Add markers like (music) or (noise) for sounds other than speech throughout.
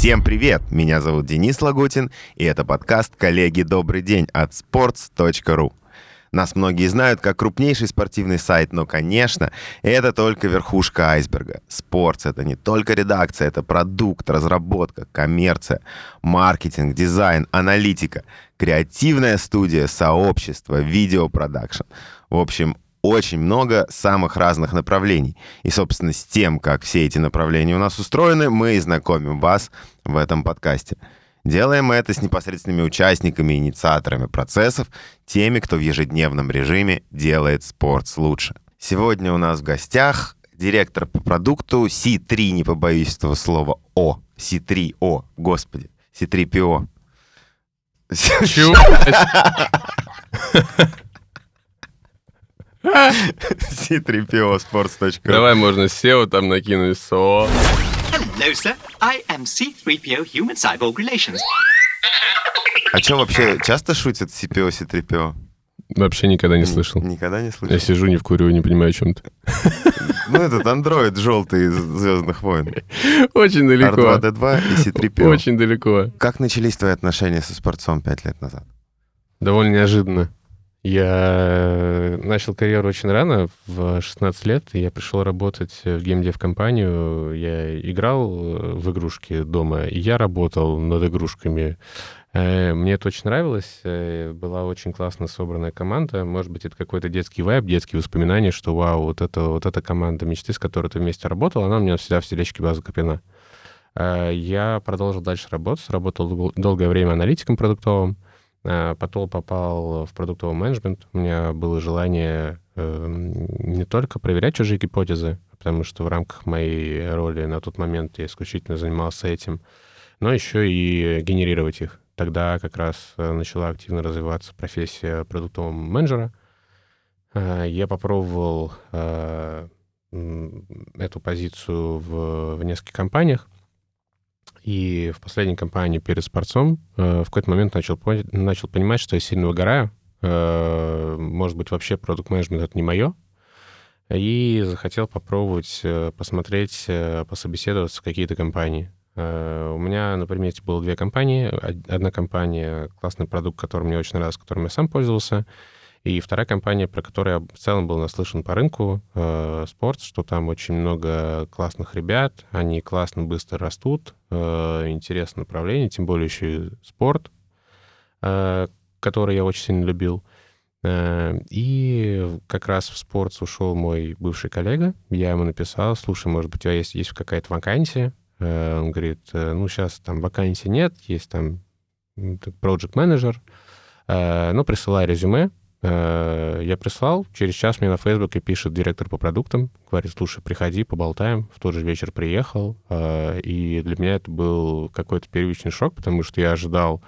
Всем привет! Меня зовут Денис Лагутин, и это подкаст «Коллеги, добрый день» от sports.ru. Нас многие знают как крупнейший спортивный сайт, но, конечно, это только верхушка айсберга. Спортс — это не только редакция, это продукт, разработка, коммерция, маркетинг, дизайн, аналитика, креативная студия, сообщество, видеопродакшн. В общем, очень много самых разных направлений. И, собственно, с тем, как все эти направления у нас устроены, мы и знакомим вас в этом подкасте. Делаем мы это с непосредственными участниками и инициаторами процессов, теми, кто в ежедневном режиме делает спорт лучше. Сегодня у нас в гостях директор по продукту C3, не побоюсь этого слова, О. C3O, господи, C3PO. Чего? (laughs) (laughs) (laughs) C3PO sports.ru. Давай можно SEO там накинуть СО. Hello, sir. I am C3PO Human Cyborg Relations. А что вообще часто шутят CPO, C3PO? Вообще никогда не слышал. Никогда не Я слышал? сижу, не вкуриваю, не понимаю, о чем ты. Ну, этот андроид желтый из «Звездных войн». Очень далеко. R2-D2 и C3PO. Очень далеко. Как начались твои отношения со спортцом пять лет назад? Довольно неожиданно. Я начал карьеру очень рано, в 16 лет, я пришел работать в геймдев-компанию. Я играл в игрушки дома, и я работал над игрушками. Э, Мне это очень нравилось. э, Была очень классно собранная команда. Может быть, это какой-то детский вайб, детские воспоминания, что вау, вот это вот эта команда мечты, с которой ты вместе работал, она у меня всегда в сердечке была закреплена. Э, Я продолжил дальше работать, работал дол- долгое время аналитиком продуктовым, Потом попал в продуктовый менеджмент. У меня было желание э, не только проверять чужие гипотезы, потому что в рамках моей роли на тот момент я исключительно занимался этим, но еще и генерировать их. Тогда как раз э, начала активно развиваться профессия продуктового менеджера. Э, Я попробовал э, эту позицию в, в нескольких компаниях. И в последней компании перед спортцом э, в какой-то момент начал, начал понимать, что я сильно выгораю. Э, может быть, вообще продукт-менеджмент — это не мое. И захотел попробовать э, посмотреть, э, пособеседоваться в какие-то компании. Э, У меня на примете было две компании. Од- Одна компания — классный продукт, который мне очень нравился, которым я сам пользовался. И вторая компания, про которую я в целом был наслышан по рынку, э, спорт, что там очень много классных ребят, они классно быстро растут, э, интересное направление, тем более еще и спорт, э, который я очень сильно любил. Э, И как раз в спорт ушел мой бывший коллега. Я ему написал, слушай, может быть, у тебя есть, есть какая-то вакансия? Э, Он говорит, «Э, ну, сейчас там вакансий нет, есть там project Э, ну, присылай резюме. Э, Я прислал, через час мне на Фейсбуке пишет директор по продуктам, говорит, слушай, приходи, поболтаем. В тот же вечер приехал, э, и для меня это был какой-то первичный шок, потому что я ожидал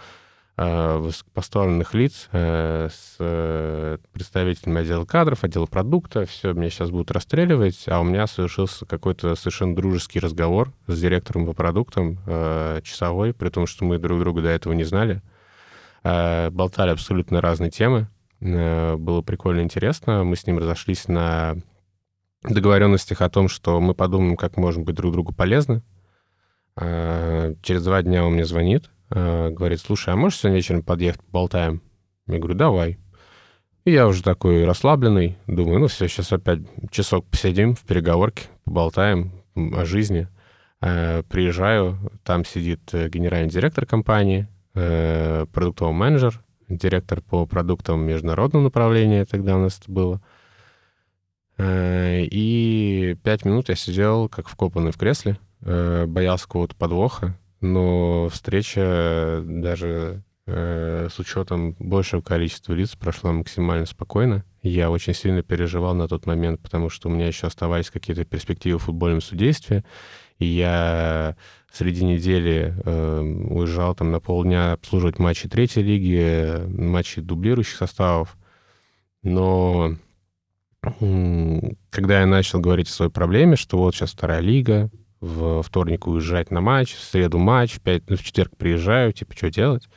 э, высокопоставленных лиц с представителями отдела кадров, отдела продукта, все, меня сейчас будут расстреливать, а у меня совершился какой-то совершенно дружеский разговор с директором по продуктам, часовой, при том, что мы друг друга до этого не знали. Болтали абсолютно разные темы. Э, Было прикольно интересно. Мы с ним разошлись на договоренностях о том, что мы подумаем, как можем быть друг другу полезны. Э, Через два дня он мне звонит, э, говорит, слушай, а можешь сегодня вечером подъехать, болтаем? Я говорю, давай. И я уже такой расслабленный, думаю, ну все, сейчас опять часок посидим в переговорке, поболтаем о жизни. Приезжаю, там сидит генеральный директор компании, продуктовый менеджер, директор по продуктам международного направления, тогда у нас это было. Э, И пять минут я сидел как вкопанный в кресле, э, боялся какого-то подвоха, но встреча даже э, с учетом большего количества лиц прошла максимально спокойно. Я очень сильно переживал на тот момент, потому что у меня еще оставались какие-то перспективы в футбольном судействе, я среди недели э, уезжал там на полдня обслуживать матчи третьей лиги, матчи дублирующих составов. Но когда я начал говорить о своей проблеме, что вот сейчас вторая лига, в вторник уезжать на матч, в среду матч, в, пять, в четверг приезжаю, типа, что делать?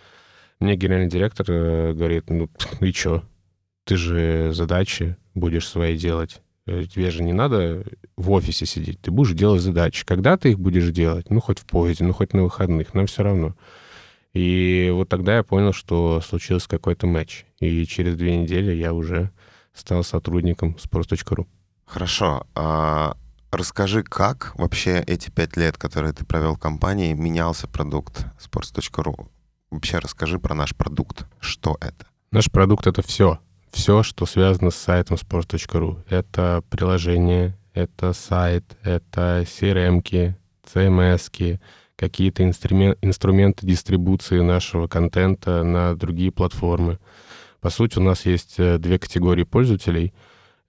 Мне генеральный директор э, говорит, ну (laughs) и что? Ты же задачи будешь свои делать. Э, тебе же не надо в офисе сидеть, ты будешь делать задачи. Когда ты их будешь делать? Ну, хоть в поезде, ну, хоть на выходных, нам все равно. И вот тогда я понял, что случился какой-то матч. И через две недели я уже стал сотрудником sports.ru. Хорошо. А расскажи, как вообще эти пять лет, которые ты провел в компании, менялся продукт sports.ru? Вообще расскажи про наш продукт. Что это? Наш продукт — это все. Все, что связано с сайтом sports.ru. Это приложение, это сайт, это CRM-ки, CMS-ки, какие-то инструмент, инструменты дистрибуции нашего контента на другие платформы. По сути, у нас есть э, две категории пользователей.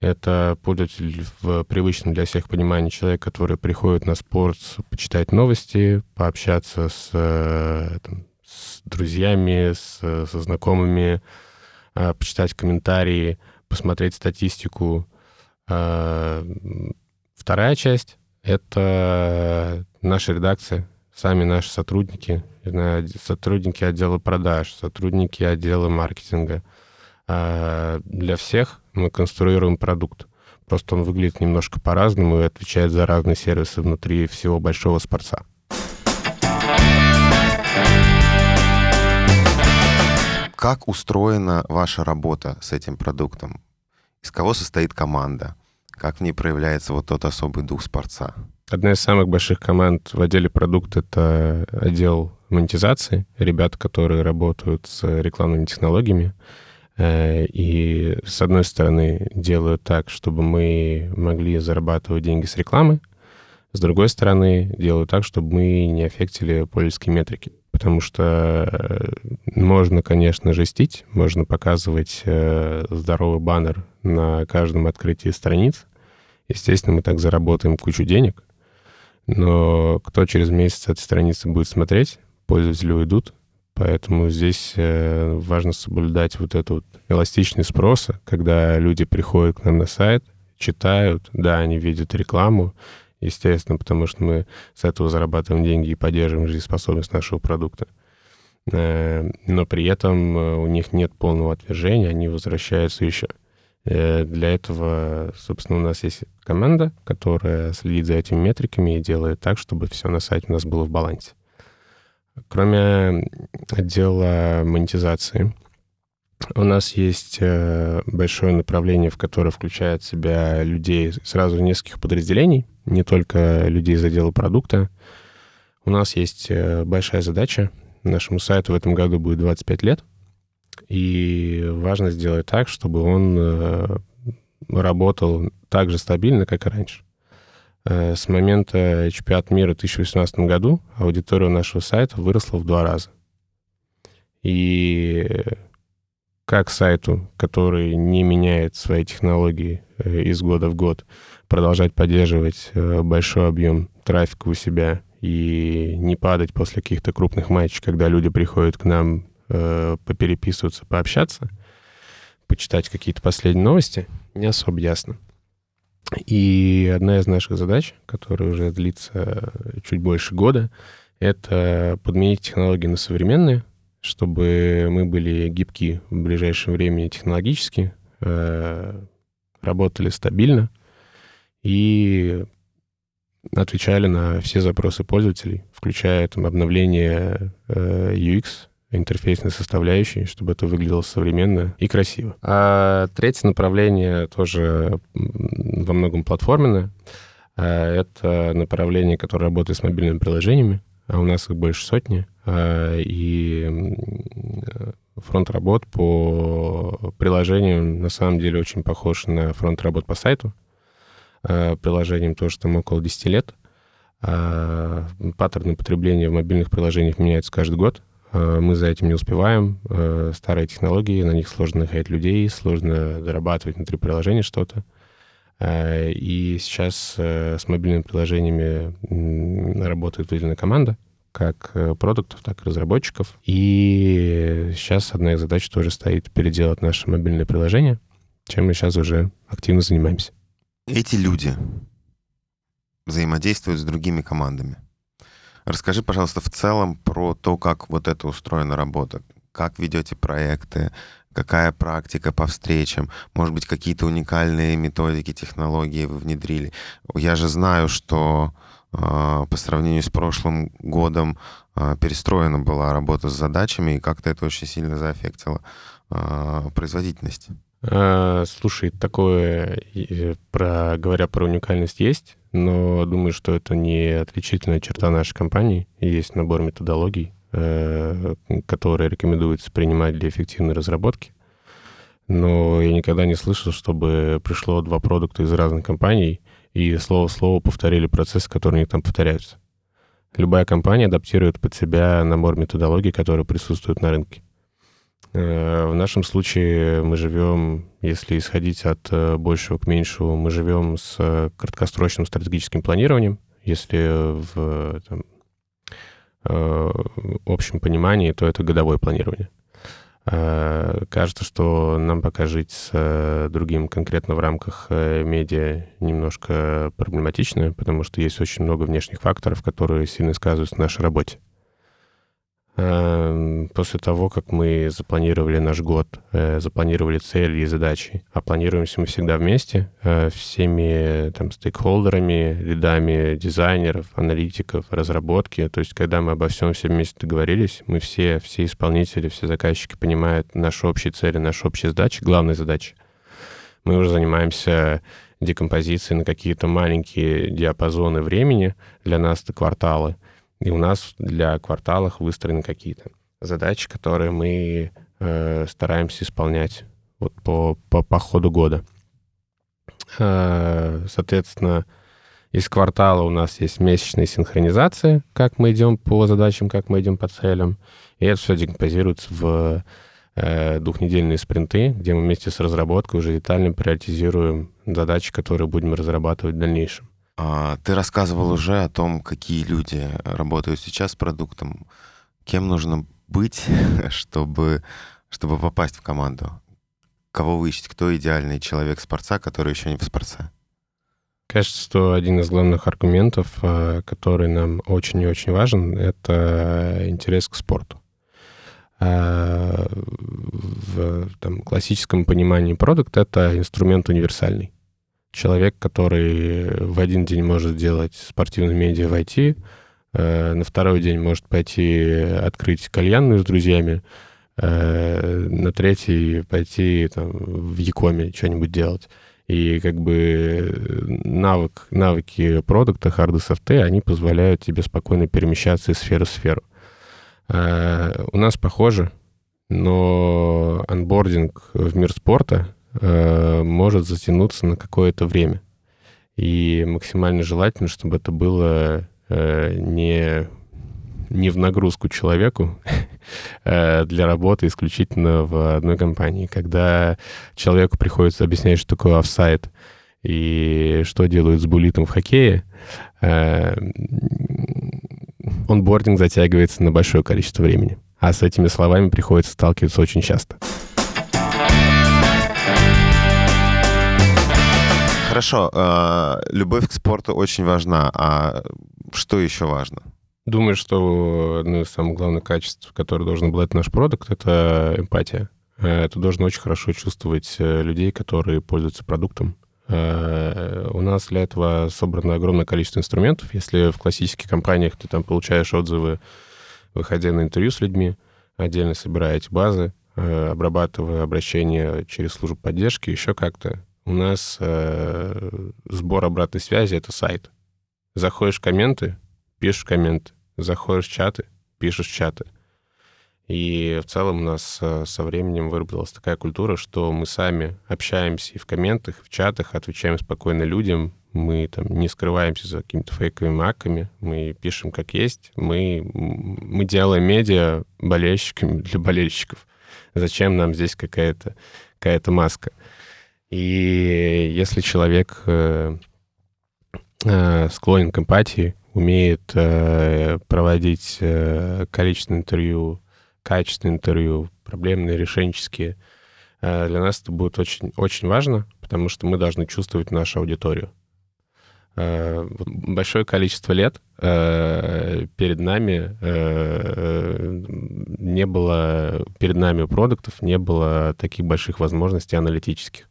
Это пользователь в привычном для всех понимании человек, который приходит на спорт, почитать новости, пообщаться с, э, там, с друзьями, с, со знакомыми, почитать комментарии, посмотреть статистику. Вторая часть — это наша редакция, сами наши сотрудники, сотрудники отдела продаж, сотрудники отдела маркетинга. А для всех мы конструируем продукт. Просто он выглядит немножко по-разному и отвечает за разные сервисы внутри всего большого спорца. Как устроена ваша работа с этим продуктом? Из кого состоит команда? Как в ней проявляется вот тот особый дух спорца? Одна из самых больших команд в отделе продукт — это отдел монетизации. Ребята, которые работают с рекламными технологиями. Э, и, с одной стороны, делают так, чтобы мы могли зарабатывать деньги с рекламы. С другой стороны, делают так, чтобы мы не аффектили пользовательские метрики. Потому что э, можно, конечно, жестить, можно показывать э, здоровый баннер на каждом открытии страниц. Естественно, мы так заработаем кучу денег, но кто через месяц этой страницы будет смотреть, пользователи уйдут, поэтому здесь э, важно соблюдать вот этот вот эластичность спроса, когда люди приходят к нам на сайт, читают, да, они видят рекламу, естественно, потому что мы с этого зарабатываем деньги и поддерживаем жизнеспособность нашего продукта. Э, но при этом э, у них нет полного отвержения, они возвращаются еще. Э, для этого, собственно, у нас есть команда, которая следит за этими метриками и делает так, чтобы все на сайте у нас было в балансе. Кроме отдела монетизации, у нас есть большое направление, в которое включает в себя людей сразу нескольких подразделений, не только людей из отдела продукта. У нас есть э, большая задача. Нашему сайту в этом году будет 25 лет — и важно сделать так, чтобы он э, работал так же стабильно, как и раньше. Э, с момента чемпионата мира в 2018 году аудитория нашего сайта выросла в два раза. И как сайту, который не меняет свои технологии э, из года в год, продолжать поддерживать большой объем трафика у себя и не падать после каких-то крупных матчей, когда люди приходят к нам э, попереписываться, пообщаться, почитать какие-то последние новости, не особо ясно. И одна из наших задач, которая уже длится чуть больше года, это подменить технологии на современные, чтобы мы были гибки в ближайшем времени технологически, э, работали стабильно и отвечали на все запросы пользователей, включая там, обновление э, UX, интерфейсной составляющей, чтобы это выглядело современно и красиво. А третье направление тоже во многом платформенное. А, это направление, которое работает с мобильными приложениями. А у нас их больше сотни. А, и фронт работ по приложениям на самом деле очень похож на фронт работ по сайту. Приложением тоже там около 10 лет. Паттерны потребления в мобильных приложениях меняются каждый год. Э, мы за этим не успеваем. Э, старые технологии, на них сложно находить людей, сложно дорабатывать внутри приложения что-то. Э, и сейчас с мобильными приложениями работает выделенная команда, как продуктов, так и разработчиков. И сейчас одна из задач тоже стоит переделать наше мобильное приложение, чем мы сейчас уже активно занимаемся. Эти люди взаимодействуют с другими командами. Расскажи, пожалуйста, в целом про то, как вот это устроена работа. Как ведете проекты, какая практика по встречам, может быть, какие-то уникальные методики, технологии вы внедрили. Я же знаю, что э, по сравнению с прошлым годом э, перестроена была работа с задачами, и как-то это очень сильно заэффектило э, производительность. Слушай, такое, про, говоря про уникальность, есть, но думаю, что это не отличительная черта нашей компании. Есть набор методологий, которые рекомендуется принимать для эффективной разработки. Но я никогда не слышал, чтобы пришло два продукта из разных компаний и слово в слово повторили процессы, которые у них там повторяются. Любая компания адаптирует под себя набор методологий, которые присутствуют на рынке. Э, в нашем случае мы живем, если исходить от э, большего к меньшему, мы живем с э, краткосрочным стратегическим планированием. Если в там, общем понимании, то это годовое планирование. Кажется, что нам пока жить с другим конкретно в рамках медиа немножко проблематично, потому что есть очень много внешних факторов, которые сильно сказываются на нашей работе. Эм, после того, как мы запланировали наш год, э, запланировали цели и задачи, а планируемся мы всегда вместе, э, всеми там стейкхолдерами, лидами дизайнеров, аналитиков, разработки. То есть, когда мы обо всем все вместе договорились, мы все, все исполнители, все заказчики понимают наши общие цели, наши общие задачи, главные задачи. Мы уже занимаемся декомпозицией на какие-то маленькие диапазоны времени, для нас это кварталы — и у нас для кварталов выстроены какие-то задачи, которые мы э, стараемся исполнять вот по, по, по ходу года. Э, соответственно, из квартала у нас есть месячная синхронизация, как мы идем по задачам, как мы идем по целям. И это все декомпозируется в э, двухнедельные спринты, где мы вместе с разработкой уже детально приоритизируем задачи, которые будем разрабатывать в дальнейшем. А, ты рассказывал уже о том, какие люди работают сейчас с продуктом. Кем нужно быть, (laughs) чтобы, чтобы попасть в команду? Кого вы ищете? Кто идеальный человек спорца, который еще не в спорце? Кажется, что один из главных аргументов, а, который нам очень и очень важен, это интерес к спорту. А, в там, классическом понимании продукт — это инструмент универсальный человек, который в один день может сделать спортивные медиа в IT, э, на второй день может пойти открыть кальянную с друзьями, э, на третий пойти там, в Якоме что-нибудь делать. И как бы навык, навыки продукта, харды, софты, они позволяют тебе спокойно перемещаться из сферы в сферу. Э, у нас похоже, но анбординг в мир спорта э, может затянуться на какое-то время. И максимально желательно, чтобы это было э, не, не в нагрузку человеку (laughs) э, для работы исключительно в одной компании. Когда человеку приходится объяснять, что такое офсайт и что делают с булитом в хоккее, э, онбординг затягивается на большое количество времени. А с этими словами приходится сталкиваться очень часто. Хорошо, э, любовь к спорту очень важна, а что еще важно? Думаю, что одно из самых главных качеств, которое должен обладать наш продукт, это эмпатия. Э, это должно очень хорошо чувствовать э, людей, которые пользуются продуктом. У нас для этого собрано огромное количество инструментов. Если в классических компаниях ты там получаешь отзывы, выходя на интервью с людьми, отдельно собирая эти базы, обрабатывая обращения через службу поддержки, еще как-то, у нас э, сбор обратной связи — это сайт. Заходишь в комменты, пишешь комменты. Заходишь в чаты, пишешь чаты. И в целом у нас э, со временем выработалась такая культура, что мы сами общаемся и в комментах, и в чатах, отвечаем спокойно людям. Мы там не скрываемся за какими-то фейковыми аками, мы пишем как есть. Мы, мы делаем медиа болельщиками для болельщиков. Зачем нам здесь какая-то какая маска? И если человек э, э, склонен к эмпатии, умеет э, проводить количественное интервью, качественное интервью, проблемные, решенческие, для нас это будет очень, очень важно, потому что мы должны чувствовать нашу аудиторию. Большое количество лет перед нами не было, перед нами у продуктов не было таких больших возможностей аналитических.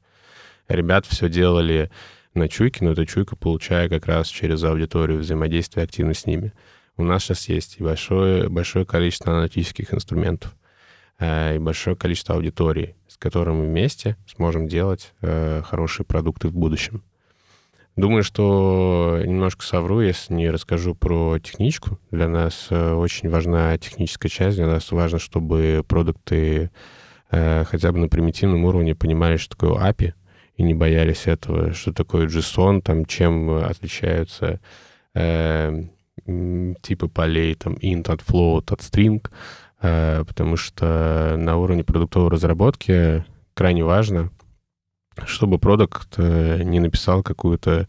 Ребят все делали на чуйке, но эта чуйка получая как раз через аудиторию взаимодействия активно с ними. У нас сейчас есть и большое, большое количество аналитических инструментов, и большое количество аудитории, с которыми мы вместе сможем делать хорошие продукты в будущем. Думаю, что немножко совру, если не расскажу про техничку. Для нас э, очень важна техническая часть. Для нас важно, чтобы продукты э, хотя бы на примитивном уровне понимали, что такое API, и не боялись этого, что такое JSON, там, чем отличаются э, типы полей, там, int от float от string, э, потому что на уровне продуктовой разработки крайне важно чтобы продукт э, не написал какую-то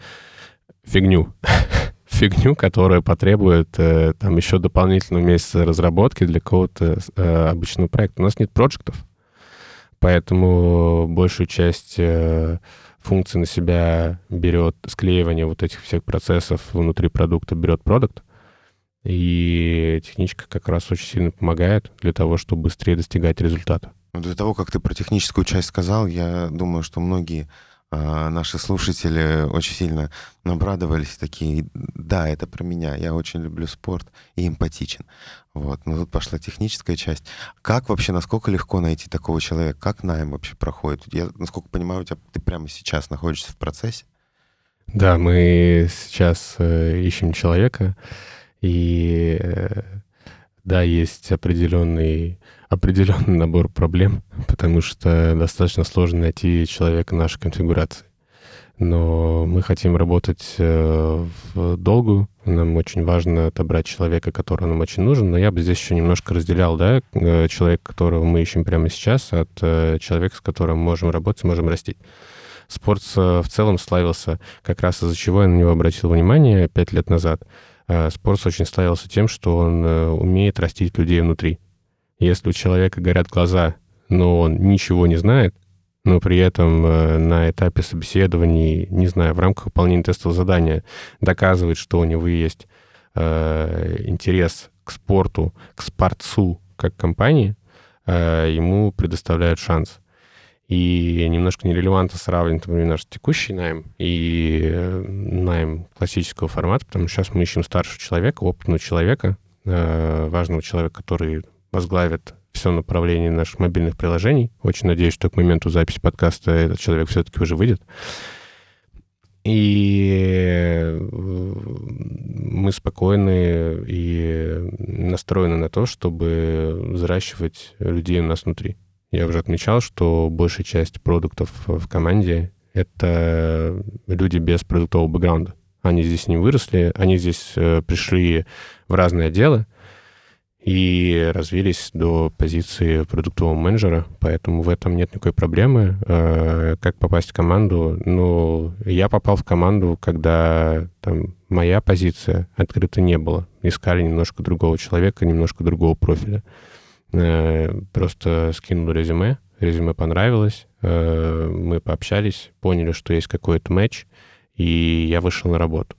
фигню. (laughs) фигню, которая потребует э, там еще дополнительного месяца разработки для какого-то э, обычного проекта. У нас нет проектов, поэтому большую часть функций на себя берет склеивание вот этих всех процессов внутри продукта, берет продукт. И техничка как раз очень сильно помогает для того, чтобы быстрее достигать результата. Ну, до того, как ты про техническую часть сказал, я думаю, что многие наши слушатели очень сильно обрадовались, такие, да, это про меня, я очень люблю спорт и эмпатичен. Вот, но тут пошла техническая часть. Как вообще, насколько легко найти такого человека? Как найм вообще проходит? Я, насколько понимаю, у тебя ты прямо сейчас находишься в процессе? Да, мы сейчас э, ищем человека, и э, да, есть определенный определенный набор проблем, потому что достаточно сложно найти человека нашей конфигурации. Но мы хотим работать э, в долгую. Нам очень важно отобрать человека, который нам очень нужен. Но я бы здесь еще немножко разделял, да, э, человека, которого мы ищем прямо сейчас, от э, человека, с которым можем работать, можем растить. Спорт в целом славился как раз из-за чего я на него обратил внимание пять лет назад. Спорт очень славился тем, что он умеет растить людей внутри. Если у человека горят глаза, но он ничего не знает, но при этом э, на этапе собеседований, не знаю, в рамках выполнения тестового задания доказывает, что у него есть э, интерес к спорту, к спортцу как компании, э, ему предоставляют шанс. И немножко нерелевантно сравнивать, например, наш текущий найм и э, найм классического формата, потому что сейчас мы ищем старшего человека, опытного человека, э, важного человека, который возглавит все направление наших мобильных приложений. Очень надеюсь, что к моменту записи подкаста этот человек все-таки уже выйдет. И мы спокойны и настроены на то, чтобы взращивать людей у нас внутри. Я уже отмечал, что большая часть продуктов в команде — это люди без продуктового бэкграунда. Они здесь не выросли, они здесь э, пришли в разные отделы, и развились до позиции продуктового менеджера, поэтому в этом нет никакой проблемы. Э, как попасть в команду? Ну, я попал в команду, когда там моя позиция открыта не было. Искали немножко другого человека, немножко другого профиля. Э, просто скинул резюме, резюме понравилось, э, мы пообщались, поняли, что есть какой-то матч, и я вышел на работу.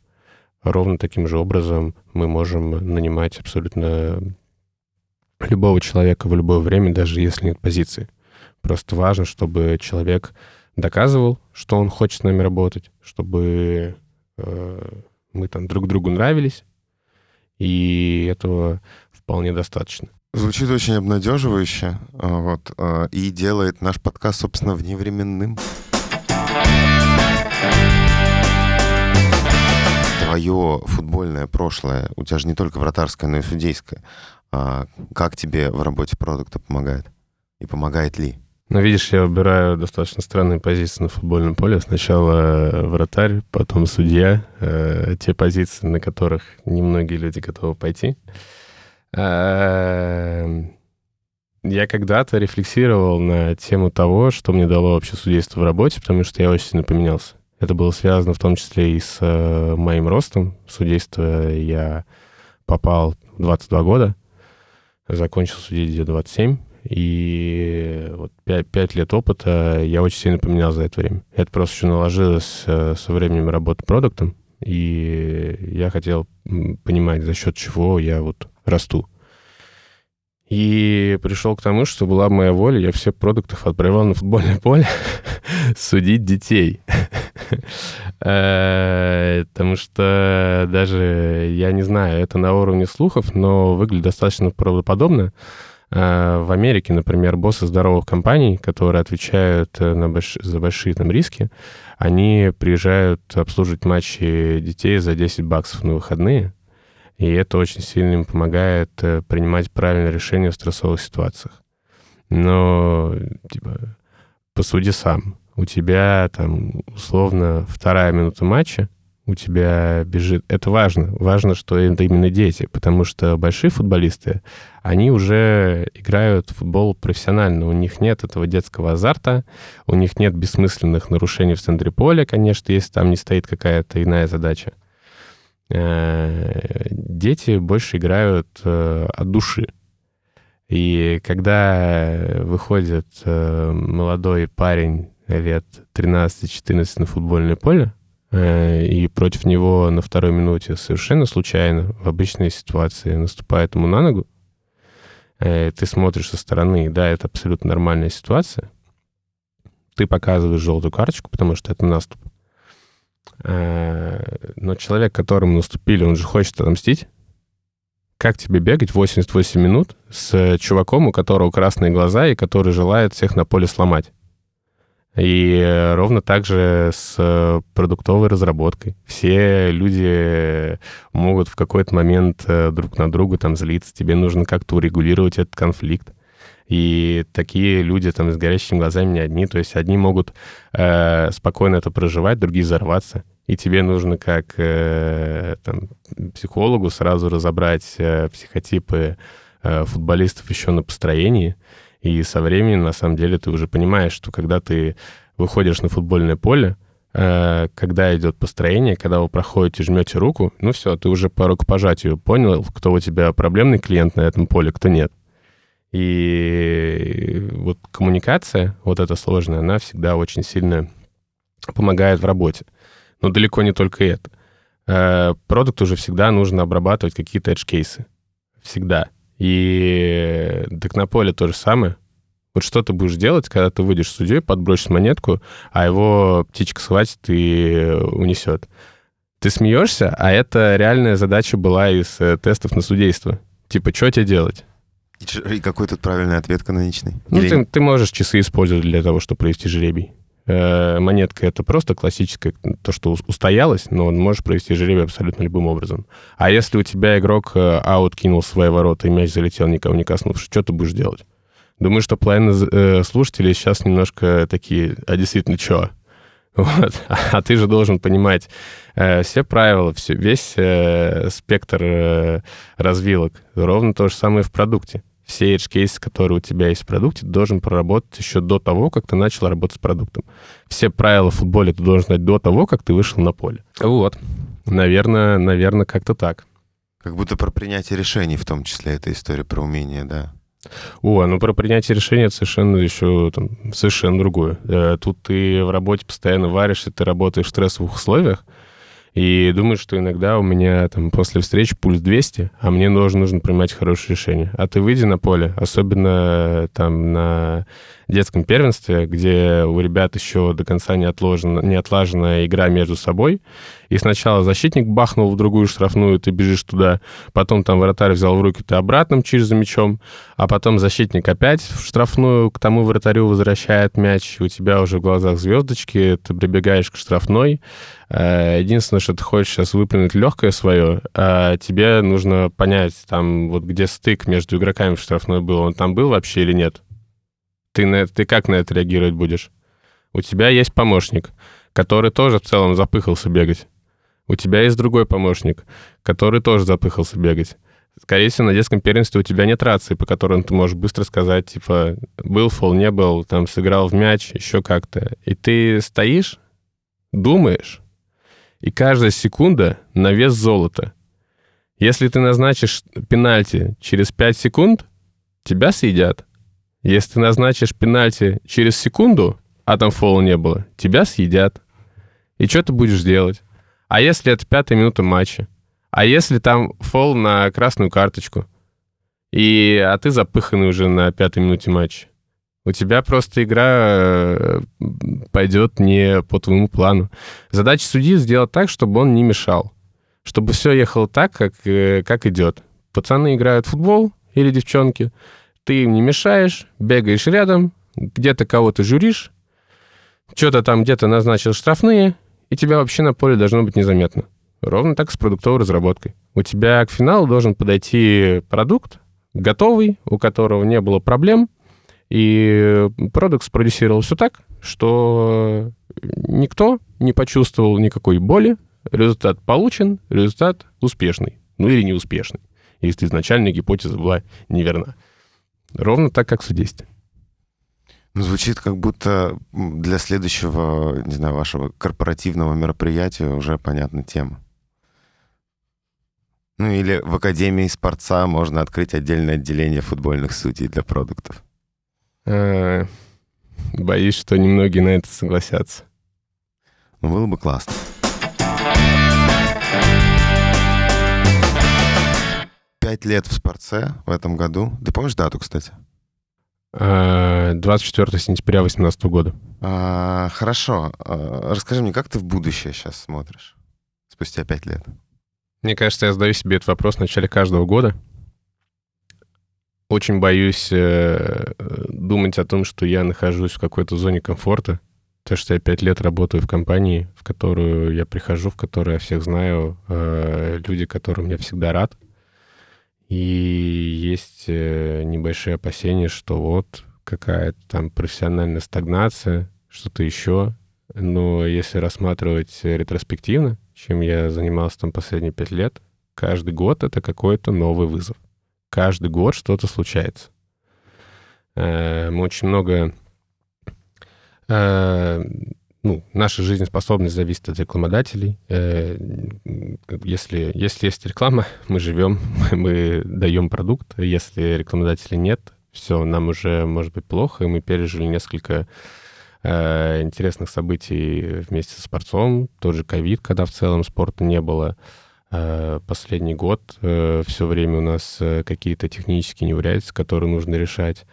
Ровно таким же образом мы можем нанимать абсолютно любого человека в любое время, даже если нет позиции. Просто важно, чтобы человек доказывал, что он хочет с нами работать, чтобы э, мы там друг другу нравились, и этого вполне достаточно. Звучит очень обнадеживающе, а, вот, а, и делает наш подкаст, собственно, вневременным. Твое футбольное прошлое, у тебя же не только вратарское, но и судейское. А как тебе в работе продукта помогает? И помогает ли? Ну, видишь, я выбираю достаточно странные позиции на футбольном поле. Сначала вратарь, потом судья. Э, те позиции, на которых немногие люди готовы пойти. Э, я когда-то рефлексировал на тему того, что мне дало вообще судейство в работе, потому что я очень сильно поменялся. Это было связано в том числе и с э, моим ростом. Судейство я попал в 22 года — закончил судить где 27, и вот 5, 5 лет опыта я очень сильно поменял за это время. Это просто еще наложилось э, со временем работы продуктом, И я хотел понимать, за счет чего я вот расту. И пришел к тому, что была моя воля, я все продуктов отправлял на футбольное поле (laughs) судить детей. (laughs) Э, потому что даже, я не знаю, это на уровне слухов, но выглядит достаточно правдоподобно. Э, в Америке, например, боссы здоровых компаний, которые отвечают э, на больш... за большие там риски, они приезжают обслуживать матчи детей за 10 баксов на выходные, и это очень сильно им помогает принимать правильные решения в стрессовых ситуациях. Но, типа, посуди сам. У тебя там, условно, вторая минута матча, у тебя бежит... Это важно. Важно, что это именно дети, потому что большие футболисты, они уже играют в футбол профессионально. У них нет этого детского азарта, у них нет бессмысленных нарушений в центре поля, конечно, если там не стоит какая-то иная задача. Э, дети больше играют э, от души. И когда выходит э, молодой парень лет 13-14 на футбольное поле, и против него на второй минуте совершенно случайно в обычной ситуации наступает ему на ногу, ты смотришь со стороны, да, это абсолютно нормальная ситуация, ты показываешь желтую карточку, потому что это наступ. Э, но человек, которому наступили, он же хочет отомстить. Как тебе бегать 88 минут с чуваком, у которого красные глаза и который желает всех на поле сломать? И ровно так же с продуктовой разработкой. Все люди могут в какой-то момент э, друг на друга там злиться. Тебе нужно как-то урегулировать этот конфликт. И такие люди там с горящими глазами не одни. То есть одни могут э, спокойно это проживать, другие взорваться. И тебе нужно как э, там, психологу сразу разобрать э, психотипы э, футболистов еще на построении. И со временем, на самом деле, ты уже понимаешь, что когда ты выходишь на футбольное поле, э, когда идет построение, когда вы проходите, жмете руку, ну все, ты уже по рукопожатию понял, кто у тебя проблемный клиент на этом поле, кто нет. И вот коммуникация, вот эта сложная, она всегда очень сильно помогает в работе. Но далеко не только это. Э, продукт уже всегда нужно обрабатывать какие-то edge-кейсы. Всегда. И так на поле то же самое. Вот что ты будешь делать, когда ты выйдешь с судьей, подбросишь монетку, а его птичка схватит и унесет. Ты смеешься, а это реальная задача была из э, тестов на судейство. Типа, что тебе делать? И какой тут правильный ответ каноничный? Ну, ты, ты можешь часы использовать для того, чтобы провести жребий. Э, монетка — это просто классическое, то, что устоялось, но можешь провести жребий абсолютно любым образом. А если у тебя игрок э, аут кинул свои ворота, и мяч залетел, никого не коснувшись, что ты будешь делать? Думаю, что половина э, слушателей сейчас немножко такие, а действительно, что? (laughs) Вот. А ты же должен понимать э, все правила, все, весь э, спектр э, развилок. Ровно то же самое в продукте все edge кейсы, которые у тебя есть в продукте, ты должен проработать еще до того, как ты начал работать с продуктом. Все правила в футболе ты должен знать до того, как ты вышел на поле. Вот. Наверное, наверное, как-то так. Как будто про принятие решений, в том числе, эта история про умение, да. О, ну про принятие решения это совершенно еще там, совершенно другое. Э, тут ты в работе постоянно варишься, ты работаешь в стрессовых условиях, и думаю, что иногда у меня там после встречи пульс 200, а мне нужно, нужно принимать хорошее решение. А ты выйди на поле, особенно там на детском первенстве, где у ребят еще до конца не, отложена, не отлажена игра между собой. И сначала защитник бахнул в другую штрафную, ты бежишь туда, потом там вратарь взял в руки, ты обратно мчишь мячом, а потом защитник опять в штрафную к тому вратарю возвращает мяч, у тебя уже в глазах звездочки, ты прибегаешь к штрафной. Э, единственное, что ты хочешь сейчас выплюнуть легкое свое, а тебе нужно понять, там вот где стык между игроками в штрафной был, он там был вообще или нет ты, на, ты как на это реагировать будешь? У тебя есть помощник, который тоже в целом запыхался бегать. У тебя есть другой помощник, который тоже запыхался бегать. Скорее всего, на детском первенстве у тебя нет рации, по которым ты можешь быстро сказать, типа, был фол, не был, там, сыграл в мяч, еще как-то. И ты стоишь, думаешь, и каждая секунда на вес золота. Если ты назначишь пенальти через 5 секунд, тебя съедят. Если ты назначишь пенальти через секунду, а там фола не было, тебя съедят. И что ты будешь делать? А если это пятая минута матча? А если там фол на красную карточку? И, а ты запыханный уже на пятой минуте матча? У тебя просто игра э, пойдет не по твоему плану. Задача судьи сделать так, чтобы он не мешал. Чтобы все ехало так, как, э, как идет. Пацаны играют в футбол или девчонки, ты им не мешаешь, бегаешь рядом, где-то кого-то журишь, что-то там где-то назначил штрафные, и тебя вообще на поле должно быть незаметно. Ровно так с продуктовой разработкой. У тебя к финалу должен подойти продукт, готовый, у которого не было проблем, и продукт спродюсировал все так, что никто не почувствовал никакой боли, результат получен, результат успешный, ну или неуспешный, если изначальная гипотеза была неверна. Ровно так, как в судействе. Ну, звучит как будто для следующего, не знаю, вашего корпоративного мероприятия уже понятна тема. Ну или в Академии спорца можно открыть отдельное отделение футбольных судей для продуктов. А, боюсь, что немногие на это согласятся. Ну, было бы классно. Пять лет в спорце в этом году. Ты помнишь дату, кстати? 24 а, сентября 2018 года. А, хорошо. А, расскажи мне, как ты в будущее сейчас смотришь спустя пять лет? Мне кажется, я задаю себе этот вопрос в начале каждого года. Очень боюсь э, думать о том, что я нахожусь в какой-то зоне комфорта. То, что я пять лет работаю в компании, в которую я прихожу, в которой я всех знаю, э, люди, которым я всегда рад. И есть э, небольшие опасения, что вот какая-то там профессиональная стагнация, что-то еще. Но если рассматривать ретроспективно, чем я занимался там последние пять лет, каждый год это какой-то новый вызов. Каждый год что-то случается. Э, мы очень много э, ну, наша жизнеспособность зависит от рекламодателей. Э, если, если есть реклама, (laughs) мы живем, (laughs) мы даем продукт. Если рекламодателей нет, все, нам уже может быть плохо, и мы пережили несколько э, интересных событий вместе с спортом. Тот же ковид, когда в целом спорта не было. Э, последний год все время у нас какие-то технические неурядицы, которые нужно решать.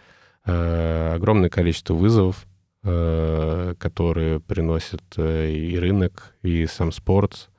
Огромное количество вызовов, которые приносят э, и рынок, и сам спорт.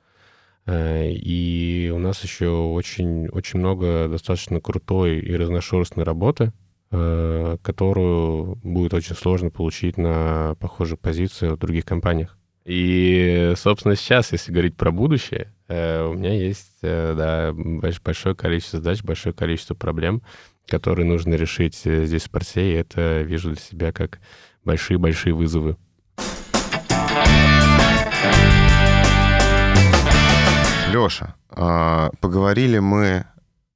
Э, и у нас еще очень, очень много достаточно крутой и разношерстной работы, которую будет очень сложно получить на похожих позициях в других компаниях. И, собственно, сейчас, если говорить про будущее, у меня есть да, большое количество задач, большое количество проблем, которые нужно решить здесь в спорте, и это вижу для себя как большие-большие вызовы. Леша, а, поговорили мы,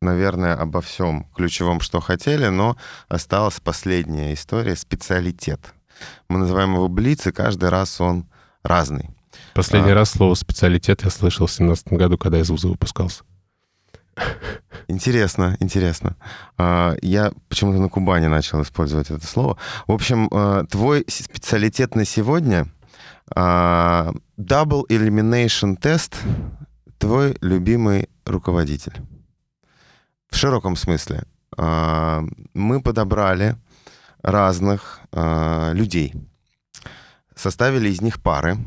наверное, обо всем ключевом, что хотели, но осталась последняя история — специалитет. Мы называем его Блиц, и каждый раз он разный. Последний а... раз слово «специалитет» я слышал в 2017 году, когда из вуза выпускался. Интересно, интересно. А, я почему-то на Кубани начал использовать это слово. В общем, а, твой специалитет на сегодня а, Double Elimination Test твой любимый руководитель. В широком смысле. Мы подобрали разных людей, составили из них пары,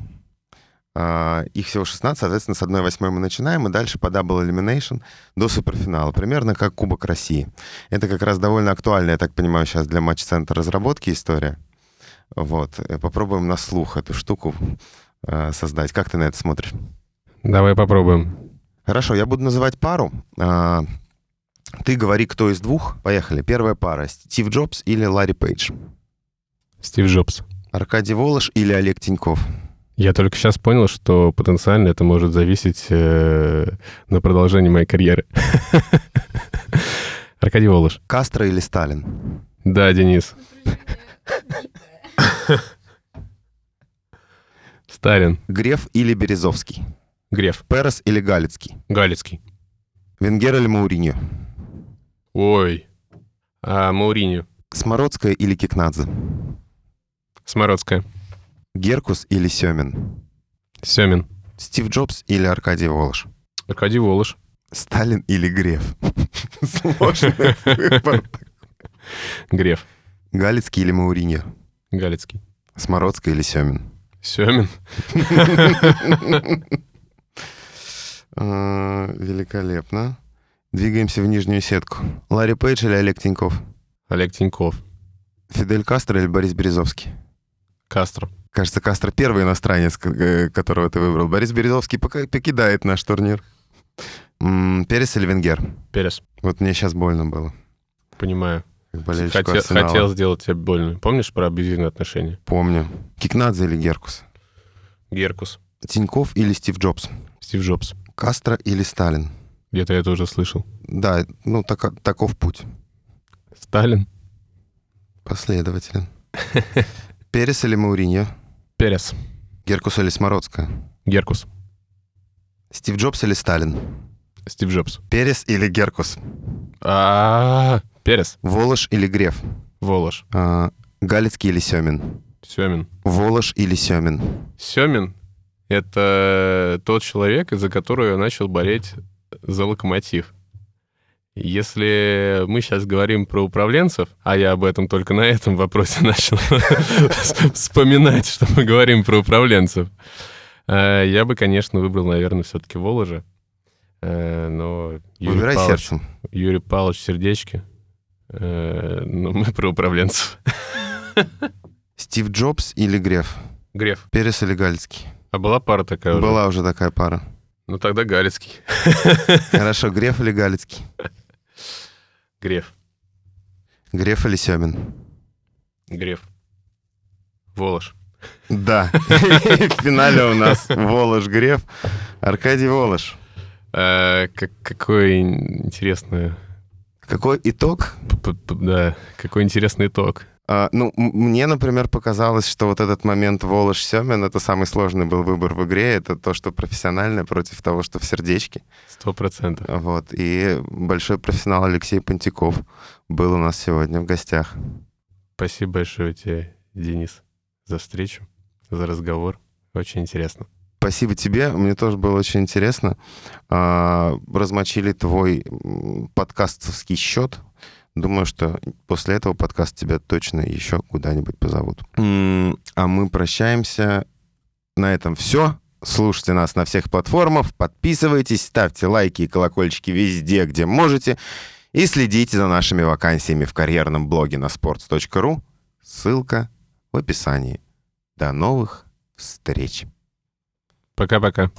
а, их всего 16, соответственно, с 1-8 мы начинаем, и дальше по Double Elimination до суперфинала. Примерно как Кубок России. Это как раз довольно актуальная, я так понимаю, сейчас для матч-центра разработки история. Вот. Э, попробуем на слух эту штуку э, создать. Как ты на это смотришь? Давай попробуем. Хорошо, я буду называть пару. А, ты говори, кто из двух. Поехали. Первая пара. Стив Джобс или Ларри Пейдж? Стив Джобс. Аркадий Волош или Олег Тиньков? Я только сейчас понял, что потенциально это может зависеть э, на продолжение моей карьеры. (laughs) Аркадий Волош. Кастро или Сталин? Да, Денис. (laughs) Сталин. Греф или Березовский? Греф. Перес или Галицкий? Галицкий. Венгер или Мауриньо? Ой. А, Мауриньо. Смородская или Кикнадзе? Смородская. Геркус или Семин? Семин. Стив Джобс или Аркадий Волош? Аркадий Волош. Сталин или Греф? (laughs) Сложный выбор. Греф. Галицкий или Мауриньо? Галицкий. Смородская или Семин? Семин. (laughs) А, Великолепно. Двигаемся в нижнюю сетку. Ларри Пейдж или Олег Тиньков? Олег Тиньков. Фидель Кастро или Борис Березовский? Кастро. Кажется, Кастро первый иностранец, э, которого ты выбрал. Борис Березовский пока покидает наш турнир. Перес или Венгер? Перес. Вот мне сейчас больно было. Понимаю. Хотел, Арсенала. хотел сделать тебе больно. Помнишь про абьюзивные отношения? Помню. Кикнадзе или Геркус? Геркус. Тиньков или Стив Джобс? Стив Джобс. Кастро или Сталин? Где-то я это уже слышал. Да, ну так- таков путь. Сталин. Последователен. (laughs) Перес или Мауриньо? Перес. Геркус или Смородская? Геркус. Стив Джобс или Сталин? Стив Джобс. Перес или Геркус? А, Перес. Волош или Греф? Волош. А, Галицкий или Семин? Семин. Волош или Семин? Семин — это тот человек, из-за которого я начал болеть за локомотив. Если мы сейчас говорим про управленцев, а я об этом только на этом вопросе (laughs) начал вспоминать, что мы говорим про управленцев, э, я бы, конечно, выбрал, наверное, все-таки Воложа. Э, Но Юрий Выбирай Павлович, сердцем. Юрий Павлович Сердечки. Э, Ну, мы про управленцев. Стив Джобс или Греф? Греф. Перес или Галицкий? А была пара такая уже? Была уже такая пара. Ну, тогда Галицкий. Хорошо, Греф или Галицкий? Греф. Греф или Семин? Греф. Волош. Да. (laughs) В финале у нас Волош Греф, Аркадий Волош. А, как, какой интересный... Какой итог? Да, какой интересный итог. А, ну, мне, например, показалось, что вот этот момент Волош Семин это самый сложный был выбор в игре. Это то, что профессиональное против того, что в сердечке. Сто процентов. Вот. И большой профессионал Алексей Пантиков был у нас сегодня в гостях. Спасибо большое тебе, Денис, за встречу, за разговор. Очень интересно. Спасибо тебе, мне тоже было очень интересно. А, размочили твой подкастовский счет. Думаю, что после этого подкаста тебя точно еще куда-нибудь позовут. А мы прощаемся. На этом все. Слушайте нас на всех платформах, подписывайтесь, ставьте лайки и колокольчики везде, где можете, и следите за нашими вакансиями в карьерном блоге на sports.ru. Ссылка в описании. До новых встреч! Пока-пока.